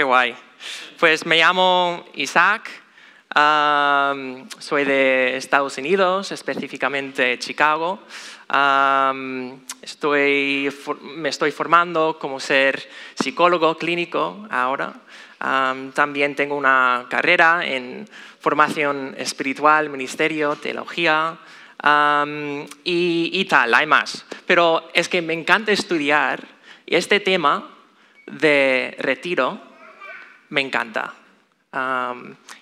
Qué guay. Pues me llamo Isaac, soy de Estados Unidos, específicamente Chicago. Estoy, me estoy formando como ser psicólogo clínico ahora. Am, también tengo una carrera en formación espiritual, ministerio, teología y, tal, hay más. Pero es que me encanta estudiar este tema de retiro me encanta.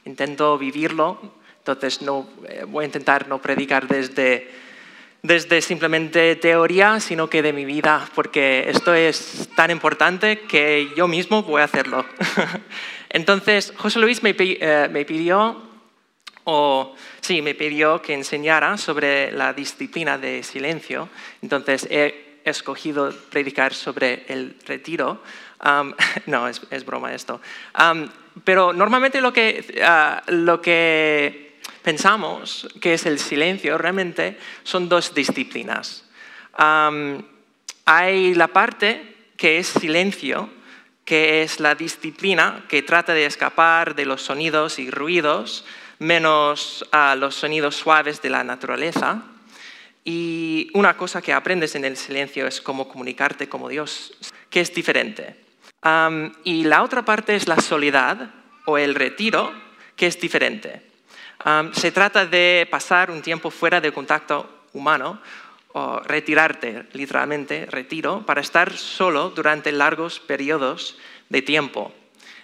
Intento vivirlo, entonces no, eh, voy a intentar no predicar desde, desde simplemente teoría, sino que de mi vida, porque esto es tan importante que yo mismo voy a hacerlo. entonces, José Luis me, eh, me pidió, o sí, me pidió que enseñara sobre la disciplina de silencio, entonces he escogido predicar sobre el retiro. Am, no, es, es broma esto. Am, pero normalmente lo que, ah, lo que pensamos que es el silencio realmente son dos disciplinas. Am, hay la parte que es silencio, que es la disciplina que trata de escapar de los sonidos y ruidos, menos a los sonidos suaves de la naturaleza. Y una cosa que aprendes en el silencio es cómo comunicarte como Dios, que es diferente. Am, y la otra parte es la soledad o el retiro, que es diferente. Am, se trata de pasar un tiempo fuera de contacto humano o retirarte, literalmente, retiro, para estar solo durante largos periodos de tiempo.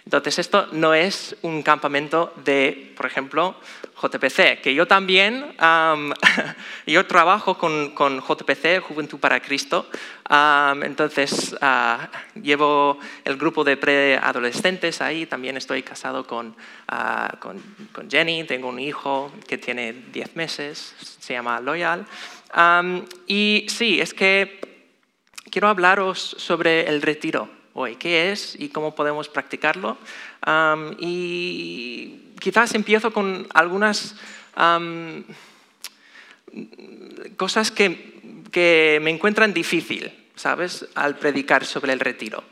Entonces, esto no es un campamento de, por ejemplo, JPC, que yo también, am, yo trabajo con, con JPC, Juventud para Cristo, am, entonces ah, llevo el grupo de preadolescentes ahí, también estoy casado con, ah, con, con Jenny, tengo un hijo que tiene 10 meses, se llama Loyal, Am, y sí, es que quiero hablaros sobre el retiro qué es y cómo podemos practicarlo. Y quizás empiezo con algunas cosas que, me encuentran difícil, ¿sabes?, al predicar sobre el retiro.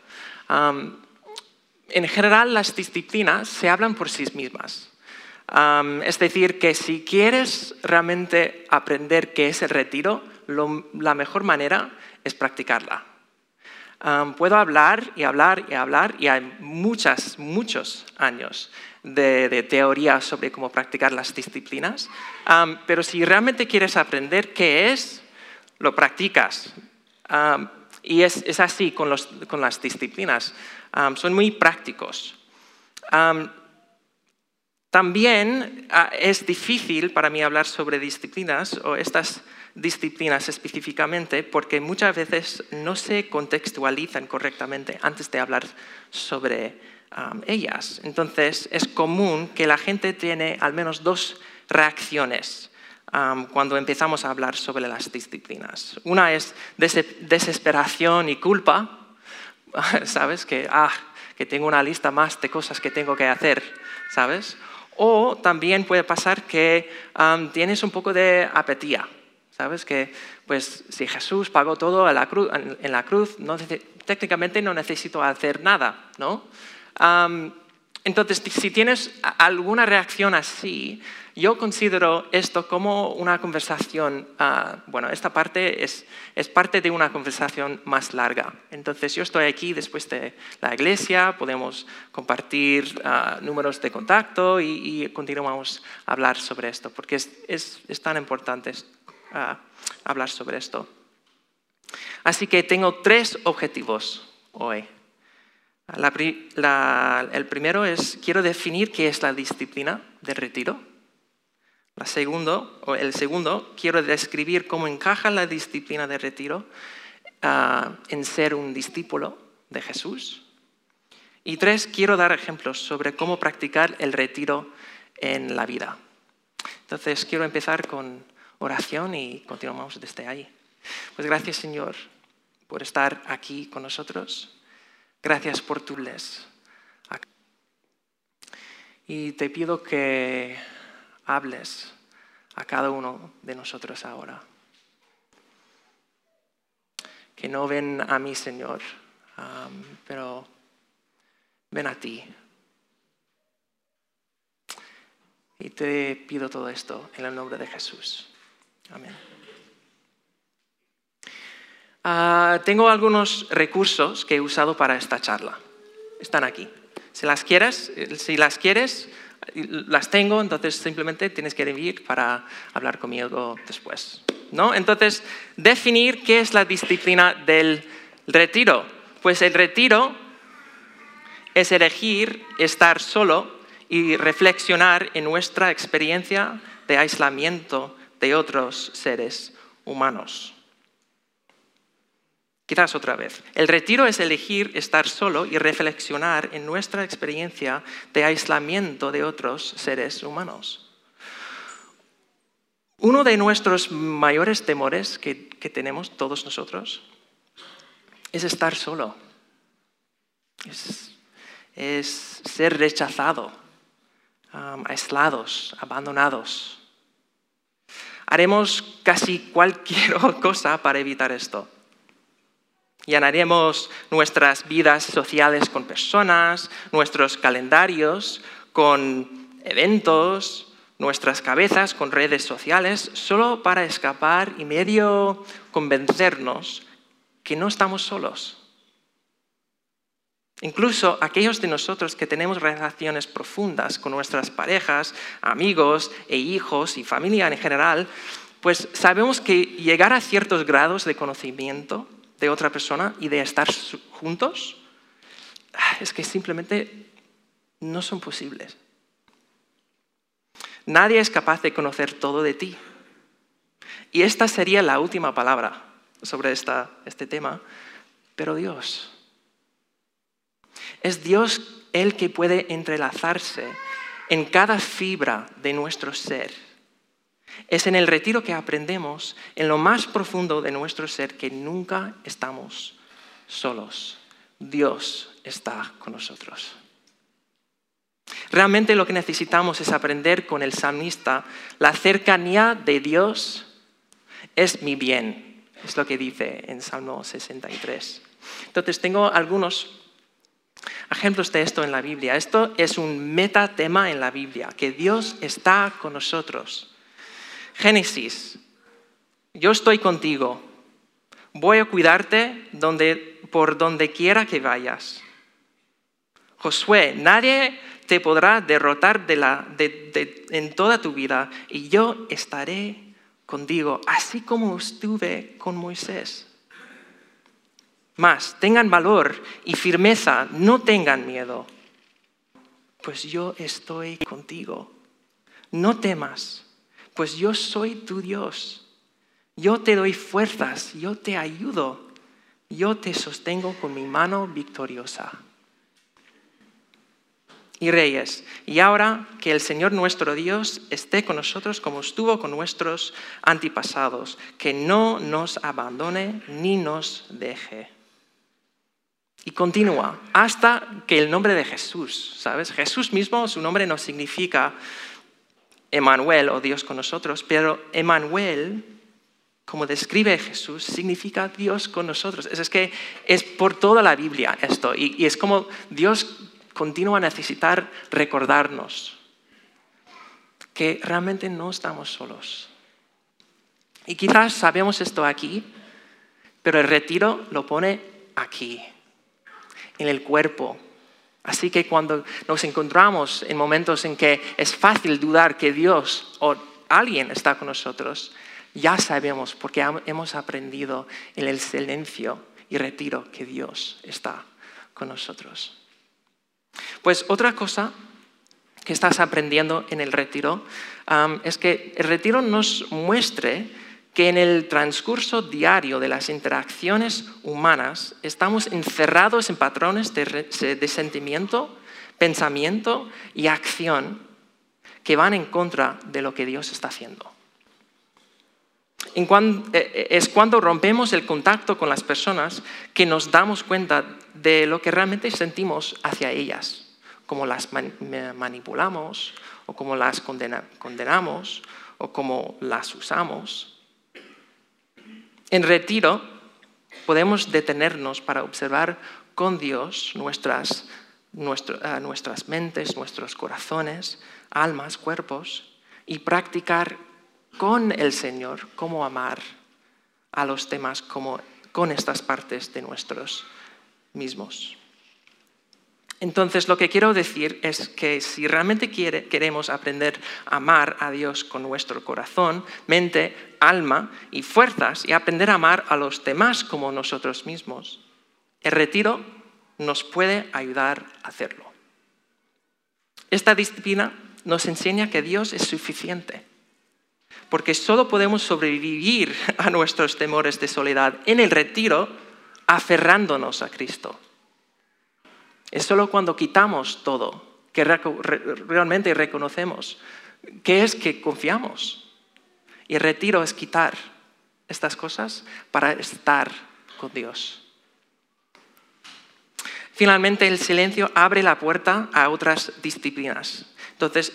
En general, las disciplinas se hablan por sí mismas. Es decir, que si quieres realmente aprender qué es el retiro, la mejor manera es practicarla. Am, puedo hablar y hablar y hablar y hay muchas, muchos años de, de teoría sobre cómo practicar las disciplinas, Am, pero si realmente quieres aprender qué es, lo practicas. Am, y es, es así con, los- con las disciplinas. Son muy prácticos. Am, también ah, es difícil para mí hablar sobre disciplinas o estas disciplinas específicamente porque muchas veces no se contextualizan correctamente antes de hablar sobre am, ellas. Entonces es común que la gente tiene al menos dos reacciones am, cuando empezamos a hablar sobre las disciplinas. Una es des- desesperación y culpa, ¿sabes? Que, ah, que tengo una lista más de cosas que tengo que hacer, ¿sabes? O también puede pasar que am, tienes un poco de apetía, ¿sabes? Que pues si Jesús pagó todo en la cruz, en la cruz no técnicamente no necesito hacer nada, ¿no? Am, entonces, si tienes alguna reacción así, yo considero esto como una conversación, ah, bueno, esta parte es, es parte de una conversación más larga. Entonces, yo estoy aquí después de la iglesia, podemos compartir ah, números de contacto y, y continuamos a hablar sobre esto, porque es, es- es tan importante hablar sobre esto. Así que tengo tres objetivos hoy. El primero es, quiero definir qué es la disciplina de retiro. El segundo, quiero describir cómo encaja la disciplina de retiro ah, en ser un discípulo de Jesús. Y tres, quiero dar ejemplos sobre cómo practicar el retiro en la vida. Entonces, quiero empezar con oración y continuamos desde ahí. Pues gracias, Señor, por estar aquí con nosotros. Gracias por tu les. Y te pido que hables a cada uno de nosotros ahora. Que no ven a mí, Señor, pero ven a ti. Y te pido todo esto en el nombre de Jesús. Amén. Ah, tengo algunos recursos que he usado para esta charla. Están aquí. Si las quieres, si las quieres, las tengo, entonces simplemente tienes que venir para hablar conmigo después. ¿no? Entonces, definir qué es la disciplina del retiro. Pues el retiro es elegir estar solo y reflexionar en nuestra experiencia de aislamiento de otros seres humanos. Quizás otra vez. El retiro es elegir estar solo y reflexionar en nuestra experiencia de aislamiento de otros seres humanos. Uno de nuestros mayores temores que, tenemos todos nosotros es estar solo, es, ser rechazado, aislados, abandonados. Haremos casi cualquier cosa para evitar esto. Llenaremos nuestras vidas sociales con personas, nuestros calendarios con eventos, nuestras cabezas con redes sociales, solo para escapar y medio convencernos que no estamos solos. Incluso aquellos de nosotros que tenemos relaciones profundas con nuestras parejas, amigos e hijos y familia en general, pues sabemos que llegar a ciertos grados de conocimiento de otra persona y de estar juntos, es que simplemente no son posibles. Nadie es capaz de conocer todo de ti. Y esta sería la última palabra sobre este tema, pero Dios. Es Dios el que puede entrelazarse en cada fibra de nuestro ser es en el retiro que aprendemos, en lo más profundo de nuestro ser, que nunca estamos solos. Dios está con nosotros. Realmente lo que necesitamos es aprender con el salmista, la cercanía de Dios es mi bien, es lo que dice en Salmo 63. Entonces tengo algunos ejemplos de esto en la Biblia. Esto es un metatema en la Biblia, que Dios está con nosotros. Génesis, yo estoy contigo, voy a cuidarte por donde quiera que vayas. Josué, nadie te podrá derrotar en toda tu vida y yo estaré contigo, así como estuve con Moisés. Más, tengan valor y firmeza, no tengan miedo, pues yo estoy contigo. No temas pues yo soy tu Dios. Yo te doy fuerzas, yo te ayudo, yo te sostengo con mi mano victoriosa. Y reyes, y ahora que el Señor nuestro Dios esté con nosotros como estuvo con nuestros antepasados, que no nos abandone ni nos deje. Y continúa hasta que el nombre de Jesús, ¿sabes? Jesús mismo, su nombre no significa Emanuel o Dios con nosotros, pero Emanuel, como describe Jesús, significa Dios con nosotros. Es, que es por toda la Biblia esto y, y es como Dios continúa a necesitar recordarnos que realmente no estamos solos. Y quizás sabemos esto aquí, pero el retiro lo pone aquí, en el cuerpo, Así que cuando nos encontramos en momentos en que es fácil dudar que Dios o alguien está con nosotros, ya sabemos porque hemos aprendido en el silencio y retiro que Dios está con nosotros. Pues otra cosa que estás aprendiendo en el retiro es que el retiro nos muestre que en el transcurso diario de las interacciones humanas estamos encerrados en patrones de, sentimiento, pensamiento y acción que van en contra de lo que Dios está haciendo. Eh, eh, es cuando rompemos el contacto con las personas que nos damos cuenta de lo que realmente sentimos hacia ellas, como las manipulamos o como las condenamos o como las usamos. En retiro podemos detenernos para observar con Dios nuestras nuestras mentes, nuestros corazones, almas, cuerpos, y practicar con el Señor cómo amar a los demás como, con estas partes de nuestros mismos. Entonces, lo que quiero decir es que si realmente queremos aprender a amar a Dios con nuestro corazón, mente, alma y fuerzas y aprender a amar a los demás como nosotros mismos, el retiro nos puede ayudar a hacerlo. Esta disciplina nos enseña que Dios es suficiente, porque solo podemos sobrevivir a nuestros temores de soledad en el retiro aferrándonos a Cristo. Es solo cuando quitamos todo que realmente reconocemos que es que confiamos. Y retiro es quitar estas cosas para estar con Dios. Finalmente, el silencio abre la puerta a otras disciplinas. Entonces,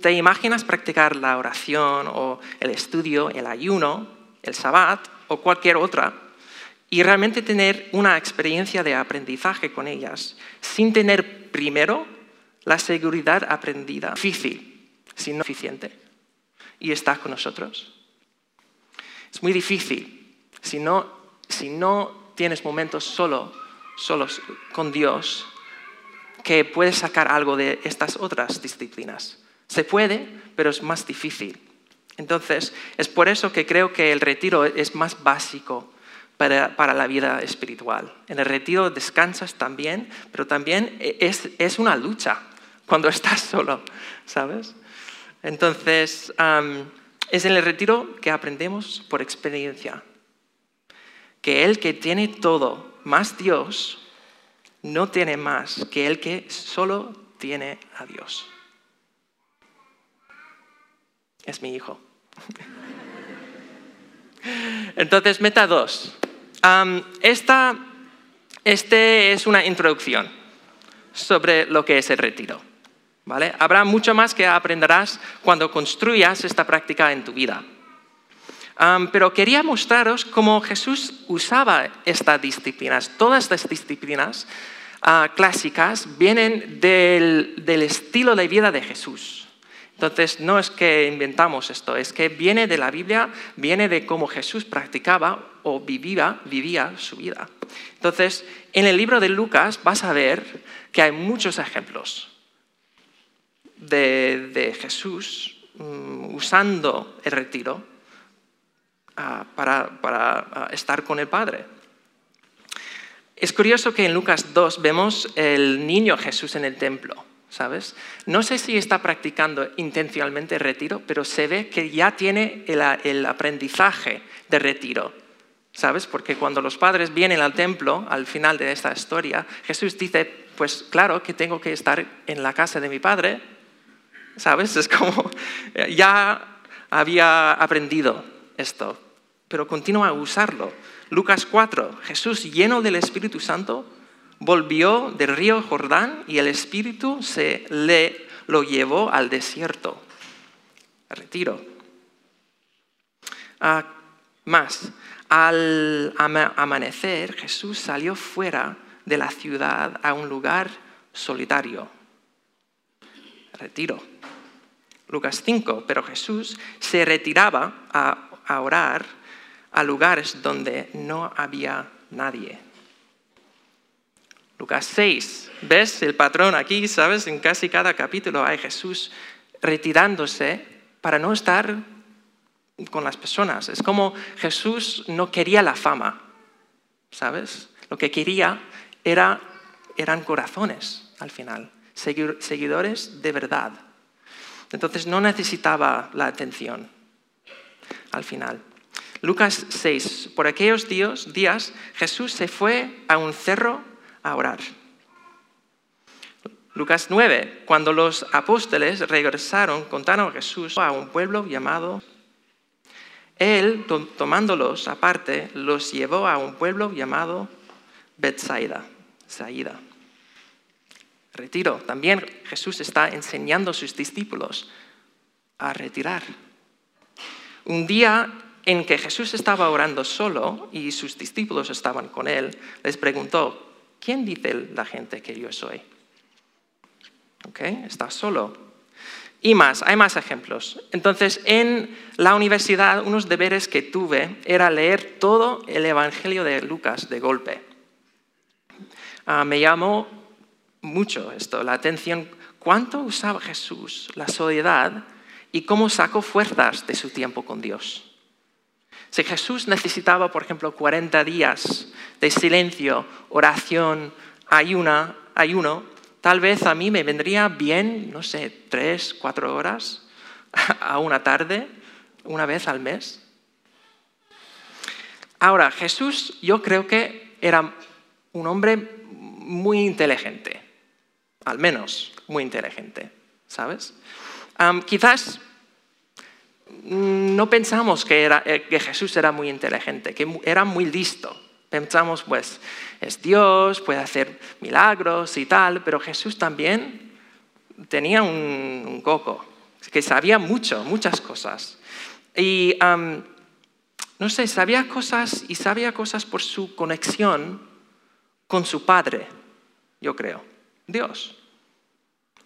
¿te imaginas practicar la oración o el estudio, el ayuno, el sabbat o cualquier otra y realmente tener una experiencia de aprendizaje con ellas sin tener primero la seguridad aprendida? Difícil, si no eficiente. Y está con nosotros. Es muy difícil si no, si no tienes momentos solo solos con Dios que puedes sacar algo de estas otras disciplinas. Se puede, pero es más difícil. Entonces, es por eso que creo que el retiro es más básico para, la vida espiritual. En el retiro descansas también, pero también es, es una lucha cuando estás solo, ¿sabes? Entonces, es en el retiro que aprendemos por experiencia que el que tiene todo más Dios no tiene más que el que solo tiene a Dios. Es mi hijo. Entonces, meta 2. esta este es una introducción sobre lo que es el retiro. ¿vale? Habrá mucho más que aprenderás cuando construyas esta práctica en tu vida pero quería mostraros cómo Jesús usaba estas disciplinas. Todas estas disciplinas ah, clásicas vienen del, estilo de vida de Jesús. Entonces, no es que inventamos esto, es que viene de la Biblia, viene de cómo Jesús practicaba o vivía, vivía su vida. Entonces, en el libro de Lucas vas a ver que hay muchos ejemplos de, Jesús mm, usando el retiro para, estar con el Padre. Es curioso que en Lucas 2 vemos el niño Jesús en el templo, ¿sabes? No sé si está practicando intencionalmente retiro, pero se ve que ya tiene el, aprendizaje de retiro, ¿sabes? Porque cuando los padres vienen al templo, al final de esta historia, Jesús dice, pues claro que tengo que estar en la casa de mi padre, ¿sabes? Es como, ya había aprendido esto, pero continúa a usarlo. Lucas 4, Jesús lleno del Espíritu Santo volvió del río Jordán y el Espíritu se le lo llevó al desierto. Retiro. Ah, más, al amanecer Jesús salió fuera de la ciudad a un lugar solitario. Retiro. Lucas 5, pero Jesús se retiraba a a orar a lugares donde no había nadie. Lucas 6, ¿ves el patrón aquí? ¿Sabes? En casi cada capítulo hay Jesús retirándose para no estar con las personas. Es como Jesús no quería la fama, ¿sabes? Lo que quería era, eran corazones al final, seguidores de verdad. Entonces no necesitaba la atención al final. Lucas 6. Por aquellos días, Jesús se fue a un cerro a orar. Lucas 9. Cuando los apóstoles regresaron, contaron a Jesús a un pueblo llamado... Él, tomándolos aparte, los llevó a un pueblo llamado Bethsaida. Saída. Retiro. También Jesús está enseñando a sus discípulos a retirar un día en que Jesús estaba orando solo y sus discípulos estaban con él, les preguntó, ¿quién dice la gente que yo soy? ¿Okay? Estás solo. Y más, hay más ejemplos. Entonces, en la universidad, unos deberes que tuve era leer todo el Evangelio de Lucas de golpe. Ah, me llamó mucho esto, la atención, cuánto usaba Jesús la soledad y cómo sacó fuerzas de su tiempo con Dios. Si Jesús necesitaba, por ejemplo, 40 días de silencio, oración, ayuna, ayuno, tal vez a mí me vendría bien, no sé, tres, cuatro horas a una tarde, una vez al mes. Ahora, Jesús yo creo que era un hombre muy inteligente, al menos muy inteligente, ¿sabes? quizás no pensamos eh, que Jesús era muy inteligente, que era muy listo. Pensamos, pues, es Dios, puede hacer milagros y tal, pero Jesús también tenía un, coco, que sabía mucho, muchas cosas. Y, no sé, sabía cosas y sabía cosas por su conexión con su Padre, yo creo, Dios.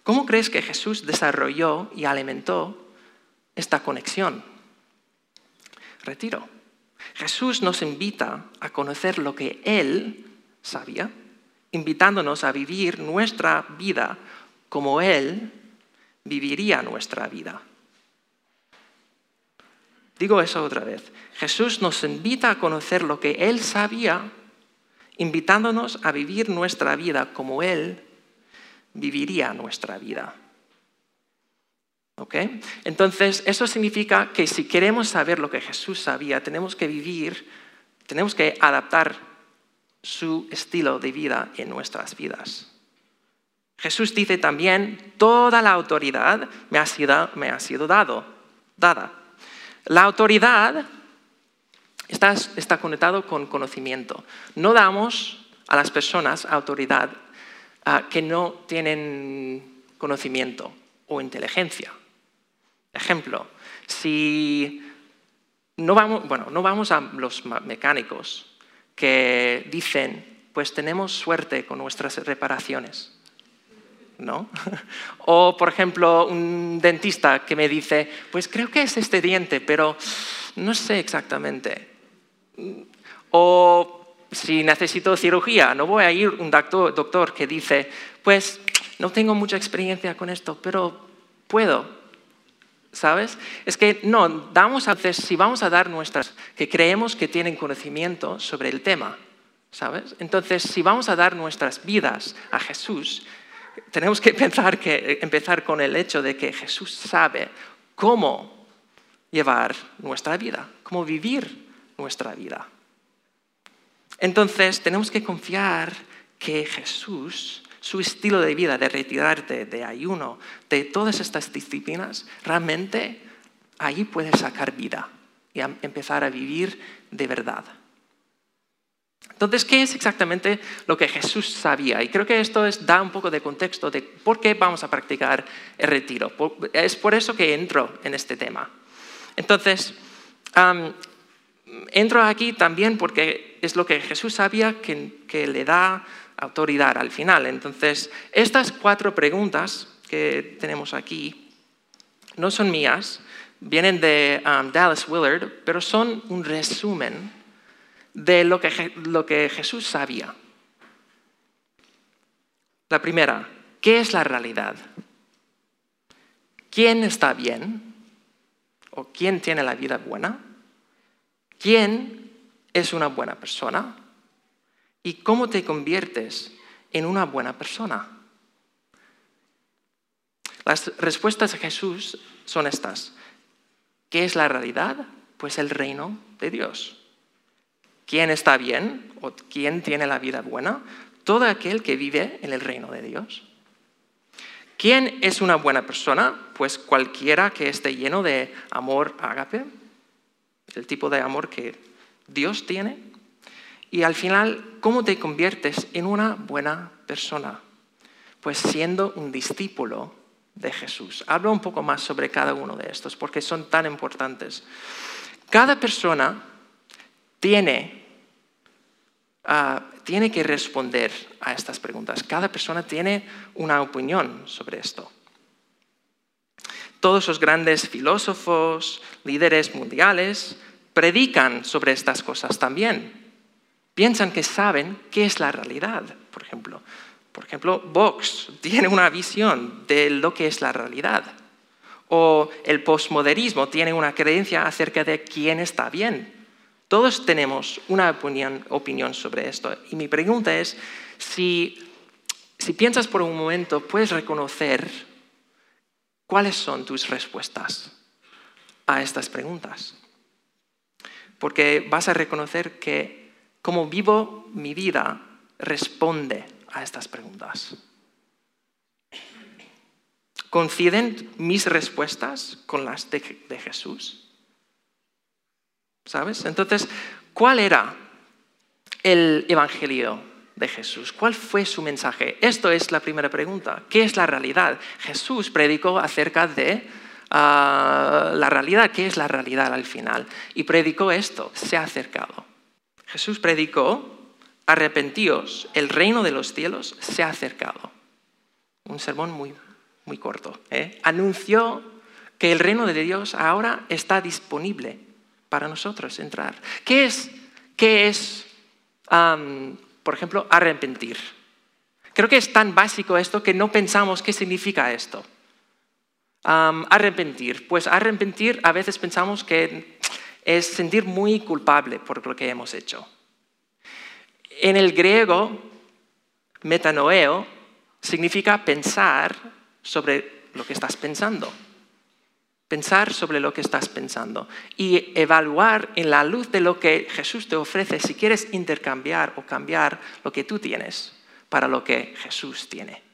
¿Cómo crees que Jesús desarrolló y alimentó esta conexión? Retiro. Jesús nos invita a conocer lo que Él sabía, invitándonos a vivir nuestra vida como Él viviría nuestra vida. Digo eso otra vez. Jesús nos invita a conocer lo que Él sabía, invitándonos a vivir nuestra vida como Él viviría nuestra vida. Entonces, eso significa que si queremos saber lo que Jesús sabía, tenemos que vivir, tenemos que adaptar su estilo de vida en nuestras vidas. Jesús dice también, toda la autoridad me ha sido, me ha sido dado, dada. La autoridad está, está conectado con conocimiento. No damos a las personas autoridad ah, que no tienen conocimiento o inteligencia. Ejemplo, si no vamos, bueno, no vamos a los mecánicos que dicen, pues tenemos suerte con nuestras reparaciones. ¿No? O, por ejemplo, un dentista que me dice, pues creo que es este diente, pero no sé exactamente. O si necesito cirugía, no voy a ir a un doctor, doctor que dice, pues no tengo mucha experiencia con esto, pero puedo. ¿Sabes? Es que no, damos a veces, si vamos a dar nuestras, que creemos que tienen conocimiento sobre el tema, ¿sabes? Entonces, si vamos a dar nuestras vidas a Jesús, tenemos que pensar que, empezar con el hecho de que Jesús sabe cómo llevar nuestra vida, cómo vivir nuestra vida. Entonces, tenemos que confiar que Jesús su estilo de vida, de retirarte, de ayuno, de todas estas disciplinas, realmente ahí puedes sacar vida y empezar a vivir de verdad. Entonces, ¿qué es exactamente lo que Jesús sabía? Y creo que esto da un poco de contexto de por qué vamos a practicar el retiro. Es por eso que entro en este tema. Entonces, entro aquí también porque es lo que Jesús sabía que le da autoridad al final. Entonces, estas cuatro preguntas que tenemos aquí no son mías, vienen de um, Dallas Willard, pero son un resumen de lo que, lo que Jesús sabía. La primera, ¿qué es la realidad? ¿Quién está bien? ¿O quién tiene la vida buena? ¿Quién es una buena persona? ¿Y cómo te conviertes en una buena persona? Las respuestas de Jesús son estas. ¿Qué es la realidad? Pues el reino de Dios. ¿Quién está bien o quién tiene la vida buena? Todo aquel que vive en el reino de Dios. ¿Quién es una buena persona? Pues cualquiera que esté lleno de amor ágape, el tipo de amor que Dios tiene y al final, ¿cómo te conviertes en una buena persona? Pues siendo un discípulo de Jesús. Hablo un poco más sobre cada uno de estos porque son tan importantes. Cada persona tiene, ah, tiene que responder a estas preguntas. Cada persona tiene una opinión sobre esto. Todos los grandes filósofos, líderes mundiales, predican sobre estas cosas también. Piensan que saben qué es la realidad, por ejemplo. Por ejemplo, Vox tiene una visión de lo que es la realidad. O el postmodernismo tiene una creencia acerca de quién está bien. Todos tenemos una opinión, sobre esto. Y mi pregunta es, si, si piensas por un momento, puedes reconocer cuáles son tus respuestas a estas preguntas. Porque vas a reconocer que cómo vivo mi vida responde a estas preguntas. ¿Coinciden mis respuestas con las de, Jesús? ¿Sabes? Entonces, ¿cuál era el Evangelio de Jesús? ¿Cuál fue su mensaje? Esto es la primera pregunta. ¿Qué es la realidad? Jesús predicó acerca de ah, la realidad. ¿Qué es la realidad al final? Y predicó esto, se ha acercado. Jesús predicó, arrepentíos, el reino de los cielos se ha acercado. Un sermón muy muy corto, ¿eh? anunció que el reino de Dios ahora está disponible para nosotros entrar. ¿Qué es, qué es por ejemplo, arrepentir? Creo que es tan básico esto que no pensamos qué significa esto. arrepentir. Pues arrepentir a veces pensamos que es sentir muy culpable por lo que hemos hecho. En el griego, metanoeo significa pensar sobre lo que estás pensando. Pensar sobre lo que estás pensando y evaluar en la luz de lo que Jesús te ofrece si quieres intercambiar o cambiar lo que tú tienes para lo que Jesús tiene.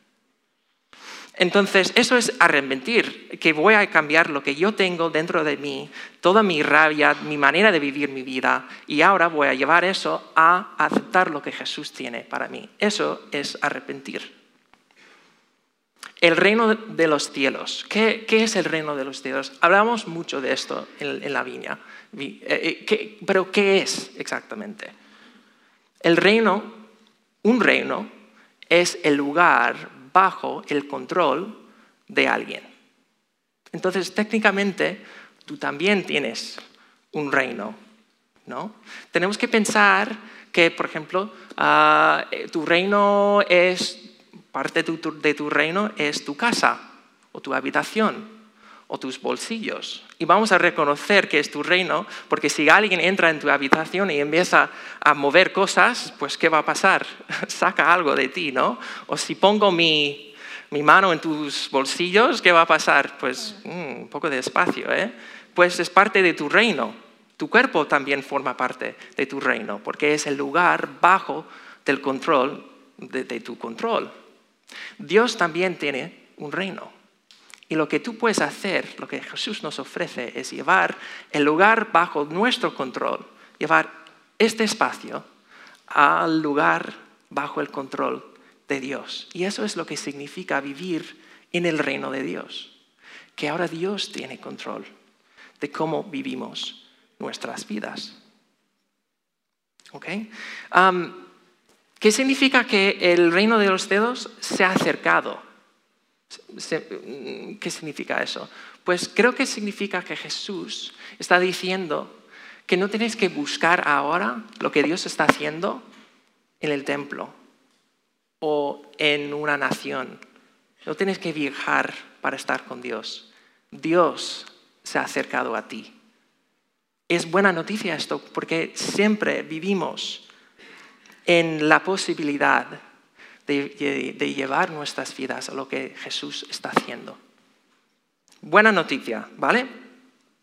Entonces, eso es arrepentir, que voy a cambiar lo que yo tengo dentro de mí, toda mi rabia, mi manera de vivir mi vida, y ahora voy a llevar eso a aceptar lo que Jesús tiene para mí. Eso es arrepentir. El reino de los cielos. ¿Qué, es el reino de los cielos? Hablamos mucho de esto en, la viña. Eh, eh, pero ¿qué es exactamente? El reino, un reino, es el lugar bajo el control de alguien. Entonces, técnicamente, tú también tienes un reino, ¿no? Tenemos que pensar que, por ejemplo, ah, eh, tu reino es Parte de tu, reino es tu casa o tu habitación o tus bolsillos. Y vamos a reconocer que es tu reino, porque si alguien entra en tu habitación y empieza a mover cosas, pues ¿qué va a pasar? Saca algo de ti, ¿no? O si pongo mi, mano en tus bolsillos, ¿qué va a pasar? Pues mm, un poco de espacio, ¿eh? Pues es parte de tu reino. Tu cuerpo también forma parte de tu reino, porque es el lugar bajo del control de tu control. Dios también tiene un reino. Y lo que tú puedes hacer, lo que Jesús nos ofrece, es llevar el lugar bajo nuestro control, llevar este espacio al lugar bajo el control de Dios. Y eso es lo que significa vivir en el reino de Dios, que ahora Dios tiene control de cómo vivimos nuestras vidas. ¿Ok? ¿Qué significa que el reino de los dedos se ha acercado? ¿Qué significa eso? Pues creo que significa que Jesús está diciendo que no tenéis que buscar ahora lo que Dios está haciendo en el templo o en una nación. No tienes que viajar para estar con Dios. Dios se ha acercado a ti. Es buena noticia esto porque siempre vivimos en la posibilidad de, llevar nuestras vidas a lo que Jesús está haciendo. Buena noticia, ¿vale?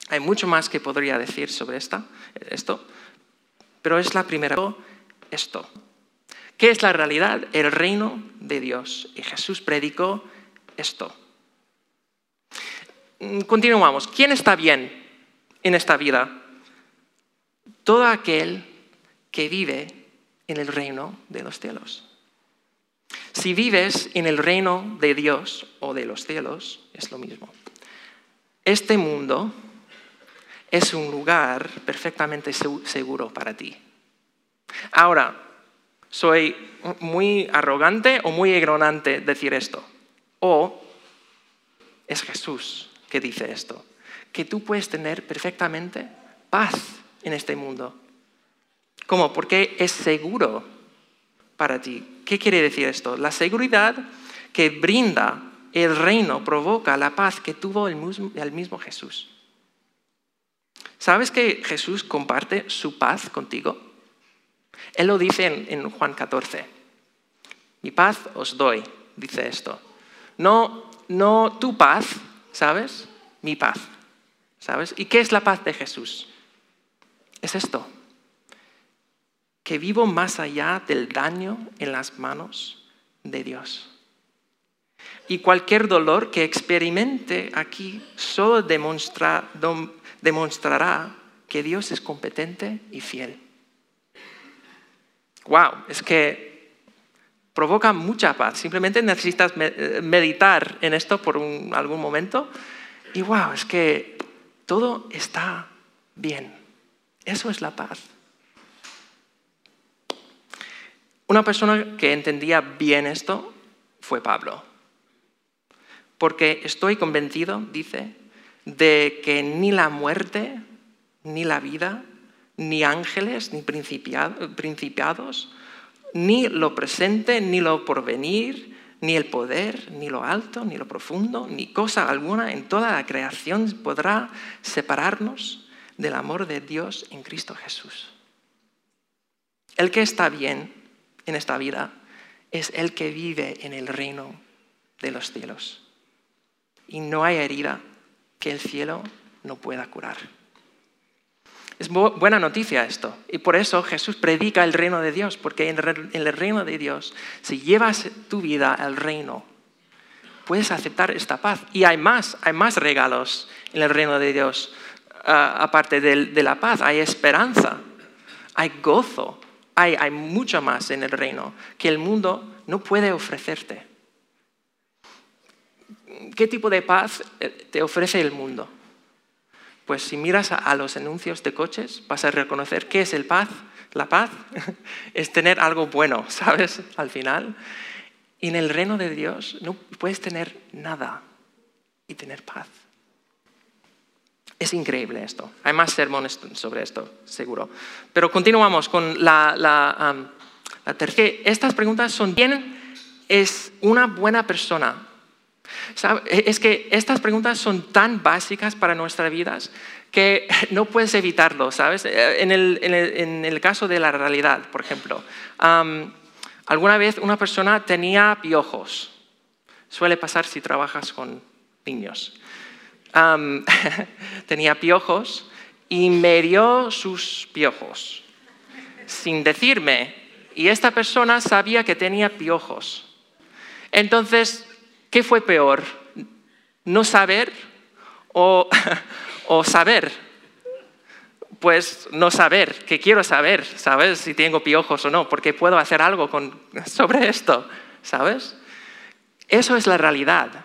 Hay mucho más que podría decir sobre esta, esto, pero es la primera. Esto. ¿Qué es la realidad? El reino de Dios. Y Jesús predicó esto. Continuamos. ¿Quién está bien en esta vida? Todo aquel que vive en el reino de los cielos. Si vives en el reino de Dios o de los cielos, es lo mismo. Este mundo es un lugar perfectamente seguro para ti. Ahora, soy muy arrogante o muy ignorante decir esto. O es Jesús que dice esto, que tú puedes tener perfectamente paz en este mundo. ¿Cómo? Porque es seguro para ti. ¿Qué quiere decir esto? La seguridad que brinda el reino provoca la paz que tuvo el mismo, Jesús. ¿Sabes que Jesús comparte su paz contigo? Él lo dice en, en, Juan 14. Mi paz os doy, dice esto. No, no tu paz, ¿sabes? Mi paz, ¿sabes? ¿Y qué es la paz de Jesús? Es esto, que vivo más allá del daño en las manos de Dios. Y cualquier dolor que experimente aquí solo demostrará que Dios es competente y fiel. Wow, es que provoca mucha paz. Simplemente necesitas meditar en esto por algún momento y wow, es que todo está bien. Eso es la paz. Una persona que entendía bien esto fue Pablo porque estoy convencido, dice, de que ni la muerte, ni la vida, ni ángeles, ni principiados, ni lo presente, ni lo porvenir, ni el poder, ni lo alto, ni lo profundo, ni cosa alguna en toda la creación podrá separarnos del amor de Dios en Cristo Jesús. El que está bien en esta vida es el que vive en el reino de los cielos y no hay herida que el cielo no pueda curar. Es buena noticia esto. Y por eso Jesús predica el reino de Dios, porque en el reino de Dios, si llevas tu vida al reino, puedes aceptar esta paz. Y hay más, hay más regalos en el reino de Dios, ah, aparte de, la paz. Hay esperanza, hay gozo, hay, hay mucho más en el reino que el mundo no puede ofrecerte. ¿qué tipo de paz eh, te ofrece el mundo? Pues si miras a los anuncios de coches, vas a reconocer qué es el paz. La paz es tener algo bueno, ¿sabes? Al final. Y en el reino de Dios no puedes tener nada y tener paz. Es increíble esto. Hay más sermones sobre esto, seguro. Pero continuamos con la, tercera. Estas preguntas son, ¿quién es una buena persona? E, es que estas preguntas son tan básicas para nuestras vidas que no puedes evitarlo, ¿sabes? Eh, en el, caso de la realidad, por ejemplo, alguna vez una persona tenía piojos. Suele pasar si trabajas con niños. tenía piojos y me dio sus piojos sin decirme. Y esta persona sabía que tenía piojos. Entonces ¿Qué fue peor? ¿No saber o, saber? Pues no saber, que quiero saber, ¿sabes? Si tengo piojos o no, porque puedo hacer algo sobre esto, ¿sabes? Eso es la realidad.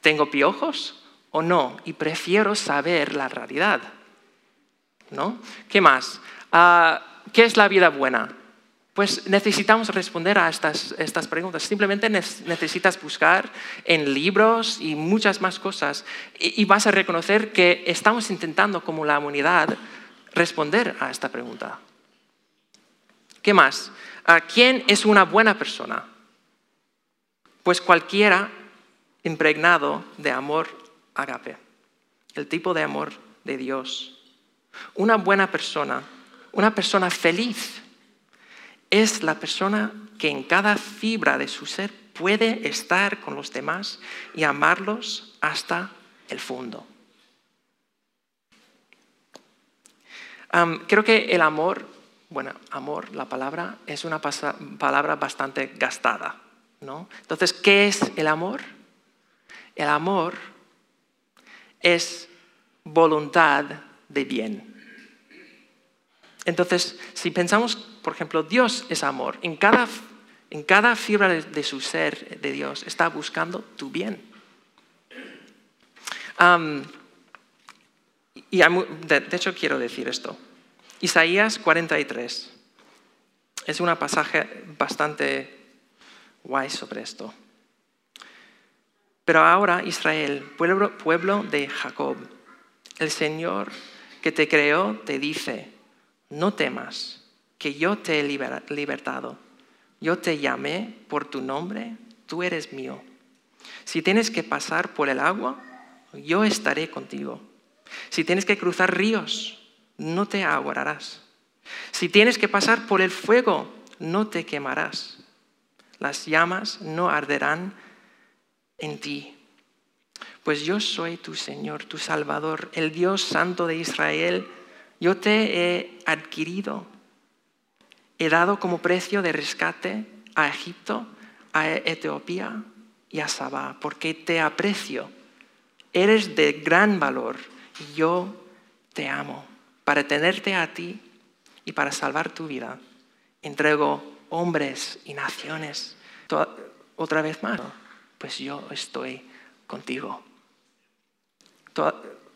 ¿Tengo piojos o no? Y prefiero saber la realidad. ¿No? ¿Qué más? Ah, ¿Qué es la vida buena? Pues necesitamos responder a estas, estas preguntas. Simplemente necesitas buscar en libros y muchas más cosas y, vas a reconocer que estamos intentando como la humanidad responder a esta pregunta. ¿Qué más? ¿Quién es una buena persona? Pues cualquiera impregnado de amor agape, el tipo de amor de Dios. Una buena persona, una persona feliz es la persona que en cada fibra de su ser puede estar con los demás y amarlos hasta el fondo. creo que el amor, bueno, amor, la palabra, es una palabra bastante gastada. ¿no? Entonces, ¿qué es el amor? El amor es voluntad de bien. Entonces, si pensamos, por ejemplo, Dios es amor, en cada, en cada fibra de, su ser de Dios está buscando tu bien. y de, hecho quiero decir esto. Isaías 43. es un pasaje bastante guay sobre esto. Pero ahora Israel, pueblo, de Jacob, el Señor que te creó te dice, no temas, que yo te he libertado. Yo te llamé por tu nombre, tú eres mío. Si tienes que pasar por el agua, yo estaré contigo. Si tienes que cruzar ríos, no te aguarás. Si tienes que pasar por el fuego, no te quemarás. Las llamas no arderán en ti. Pues yo soy tu Señor, tu Salvador, el Dios Santo de Israel. Yo te he adquirido. He dado como precio de rescate a Egipto, a Etiopía y a Sabá, porque te aprecio. Eres de gran valor y yo te amo. Para tenerte a ti y para salvar tu vida, entrego hombres y naciones. Otra vez más, pues yo estoy contigo.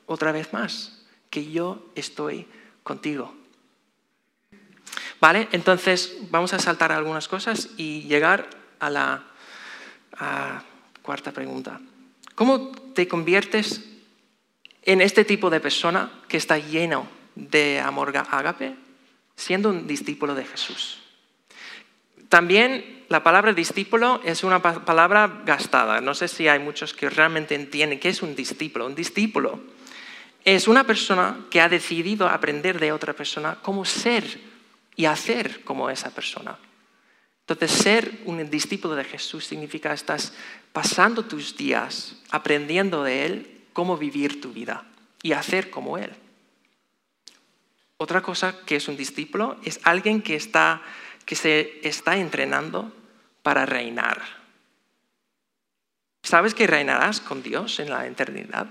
Otra vez más, que yo estoy contigo. ¿Vale? Entonces vamos a saltar algunas cosas y llegar a la cuarta pregunta. ¿Cómo te conviertes en este tipo de persona que está lleno de amor ágape, siendo un discípulo de Jesús? También la palabra discípulo es una palabra gastada. No sé si hay muchos que realmente entienden qué es un discípulo. Un discípulo es una persona que ha decidido aprender de otra persona cómo ser y hacer como esa persona. Entonces, ser un discípulo de Jesús significa estás pasando tus días aprendiendo de Él cómo vivir tu vida y hacer como Él. Otra cosa que es un discípulo es alguien que, está, que se está entrenando para reinar. ¿Sabes que reinarás con Dios en la eternidad?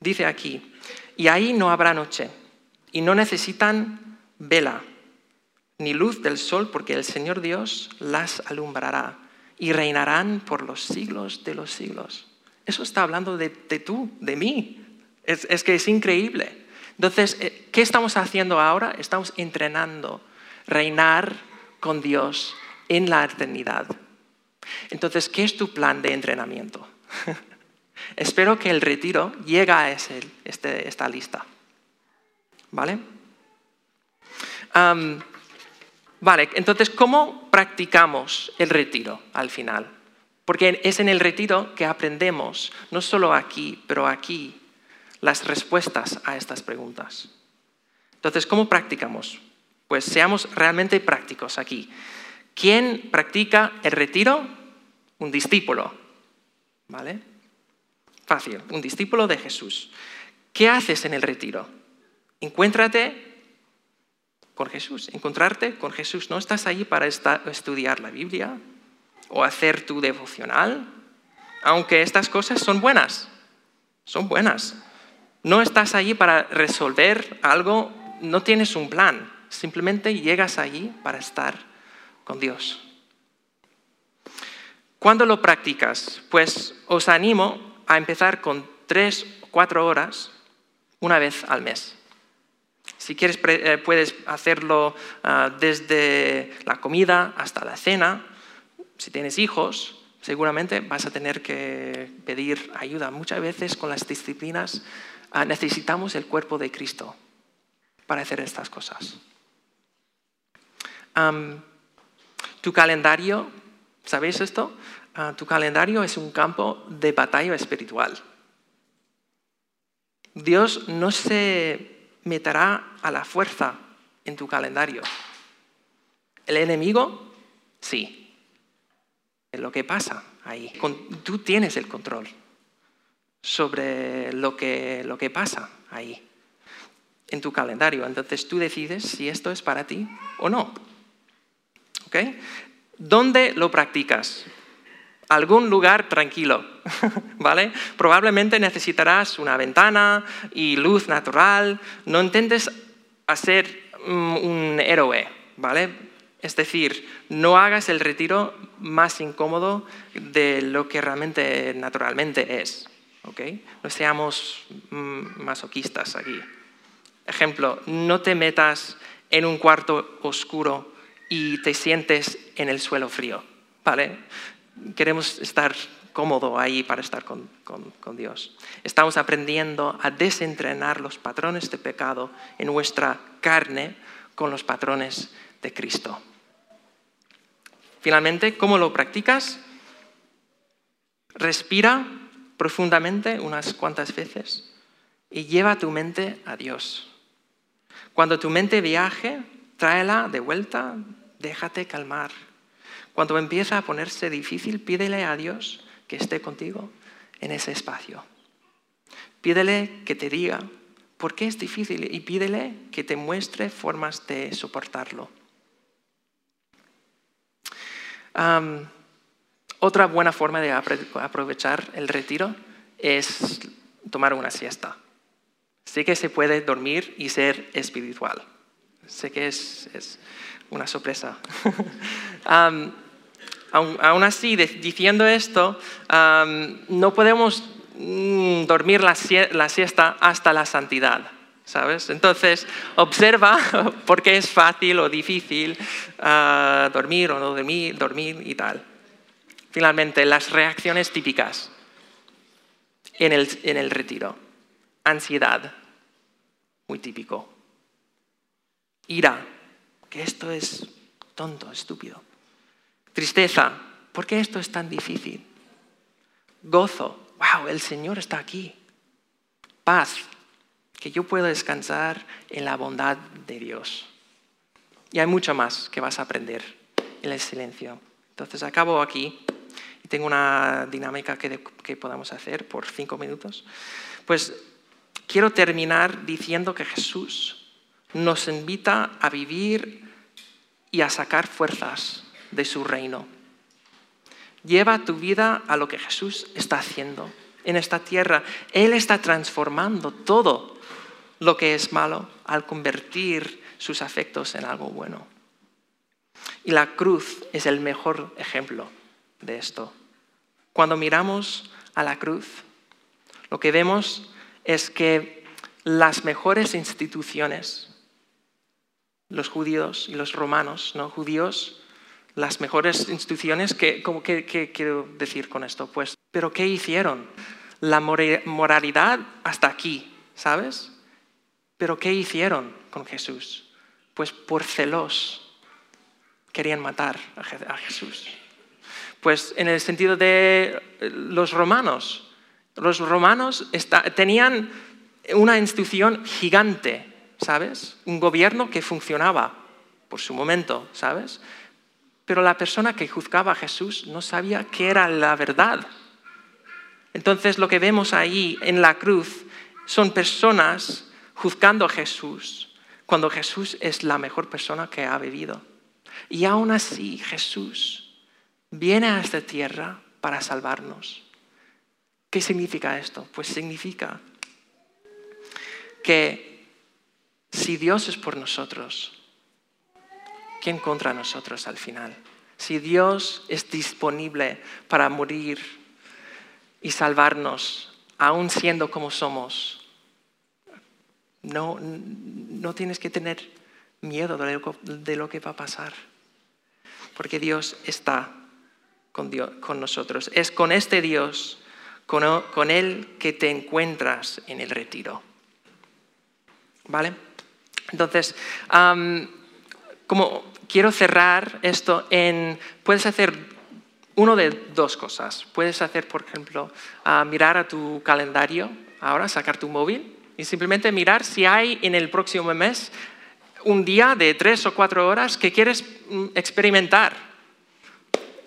Dice aquí, y ahí no habrá noche, y no necesitan vela ni luz del sol, porque el Señor Dios las alumbrará y reinarán por los siglos de los siglos. Eso está hablando de, tú, de mí. Es, que es increíble. Entonces, eh, ¿qué estamos haciendo ahora? Estamos entrenando, reinar con Dios en la eternidad. Entonces, ¿qué es tu plan de entrenamiento? Espero que el retiro llegue a ese, este, esta lista. ¿Vale? Vale, entonces, ¿cómo practicamos el retiro al final? Porque es en el retiro que aprendemos, no solo aquí, pero aquí, las respuestas a estas preguntas. Entonces, ¿cómo practicamos? Pues seamos realmente prácticos aquí. ¿Quién practica el retiro? Un discípulo. ¿Vale? Fácil, un discípulo de Jesús. ¿Qué haces en el retiro? Encuéntrate con Jesús, encontrarte con Jesús. No estás ahí para estudiar la Biblia o hacer tu devocional, aunque estas cosas son buenas, son buenas. No estás allí para resolver algo, no tienes un plan, simplemente llegas allí para estar con Dios. ¿Cuándo lo practicas? Pues os animo a empezar con tres o cuatro horas una vez al mes. Si quieres, eh, puedes hacerlo ah, desde la comida hasta la cena. Si tienes hijos, seguramente vas a tener que pedir ayuda. Muchas veces con las disciplinas necesitamos el cuerpo de Cristo para hacer estas cosas. tu calendario, ¿sabéis esto? Ah, tu calendario es un campo de batalla espiritual. Dios no se meterá a la fuerza en tu calendario. El enemigo, sí. Es lo que pasa ahí. Tú tienes el control sobre lo que, lo que pasa ahí, en tu calendario. Entonces tú decides si esto es para ti o no. ¿Ok? ¿Dónde lo practicas? algún lugar tranquilo, ¿vale? Probablemente necesitarás una ventana y luz natural. No intentes hacer mm, un héroe, ¿vale? Es decir, no hagas el retiro más incómodo de lo que realmente naturalmente es, ¿ok? No seamos mm, masoquistas aquí. Ejemplo, no te metas en un cuarto oscuro y te sientes en el suelo frío, ¿vale? Queremos estar cómodo ahí para estar con, con, Dios. Estamos aprendiendo a desentrenar los patrones de pecado en nuestra carne con los patrones de Cristo. Finalmente, ¿cómo lo practicas? Respira profundamente unas cuantas veces y lleva tu mente a Dios. Cuando tu mente viaje, tráela de vuelta, déjate calmar. Cuando empieza a ponerse difícil, pídele a Dios que esté contigo en ese espacio. Pídele que te diga por qué es difícil y pídele que te muestre formas de soportarlo. Otra buena forma de aprovechar el retiro es tomar una siesta. Sé que se puede dormir y ser espiritual. Sé que es, una sorpresa. aún, así, diciendo esto, no podemos mm, dormir la, siesta hasta la santidad. ¿Sabes? Entonces, observa por qué es fácil o difícil ah, dormir o no dormir, dormir y tal. Finalmente, las reacciones típicas en el, retiro. Ansiedad, muy típico. Ira, que esto es tonto, estúpido. Tristeza, ¿por qué esto es tan difícil? Gozo, wow, el Señor está aquí. Paz, que yo puedo descansar en la bondad de Dios. Y hay mucho más que vas a aprender en el silencio. Entonces acabo aquí y tengo una dinámica que, que podamos hacer por cinco minutos. Pues quiero terminar diciendo que Jesús nos invita a vivir y a sacar fuerzas de su reino. Lleva tu vida a lo que Jesús está haciendo en esta tierra. Él está transformando todo lo que es malo al convertir sus afectos en algo bueno. Y la cruz es el mejor ejemplo de esto. Cuando miramos a la cruz, lo que vemos es que las mejores instituciones, los judíos y los romanos, ¿no? Judíos, las mejores instituciones, que, ¿qué quiero decir con esto? Pues, ¿pero qué hicieron? La moralidad hasta aquí, ¿sabes? ¿Pero qué hicieron con Jesús? Pues por celos querían matar a Jesús. Pues en el sentido de eh, los romanos. Los romanos tenían una institución gigante, ¿sabes? Un gobierno que funcionaba por su momento, ¿sabes? Pero la persona que juzgaba a Jesús no sabía qué era la verdad. Entonces lo que vemos ahí en la cruz son personas juzgando a Jesús cuando Jesús es la mejor persona que ha vivido. Y aún así Jesús viene a esta tierra para salvarnos. ¿Qué significa esto? Pues significa que si Dios es por nosotros, ¿quién contra nosotros al final? Si Dios es disponible para morir y salvarnos, aún siendo como somos, no, no tienes que tener miedo de lo que va a pasar, porque Dios está con, nosotros. Es con este Dios, con, con Él que te encuentras en el retiro. ¿Vale? Entonces, como quiero cerrar esto en, puedes hacer uno de dos cosas. Puedes hacer, por ejemplo, mirar a tu calendario ahora, sacar tu móvil y simplemente mirar si hay en el próximo mes un día de tres o cuatro horas que quieres mm, experimentar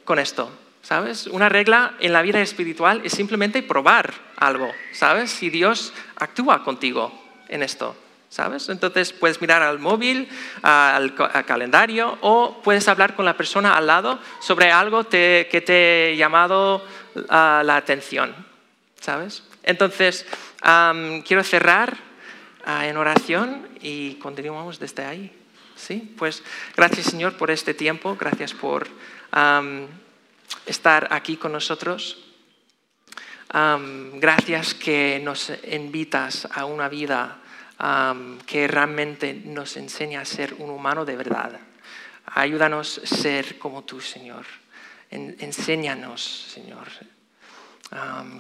con esto, ¿sabes? Una regla en la vida espiritual es simplemente probar algo, ¿sabes? Si Dios actúa contigo en esto, ¿sabes? Entonces puedes mirar al móvil, al, calendario o puedes hablar con la persona al lado sobre algo que te ha llamado ah, la atención, ¿sabes? Entonces, quiero cerrar ah, en oración y continuamos desde ahí. ¿Sí? Pues gracias Señor por este tiempo, gracias por estar aquí con nosotros. gracias que nos invitas a una vida que realmente nos enseña a ser un humano de verdad. Ayúdanos a ser como tú, Señor. enséñanos, Señor,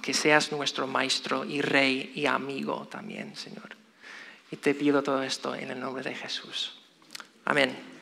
que seas nuestro maestro y rey y amigo también, Señor. Y te pido todo esto en el nombre de Jesús. Amén.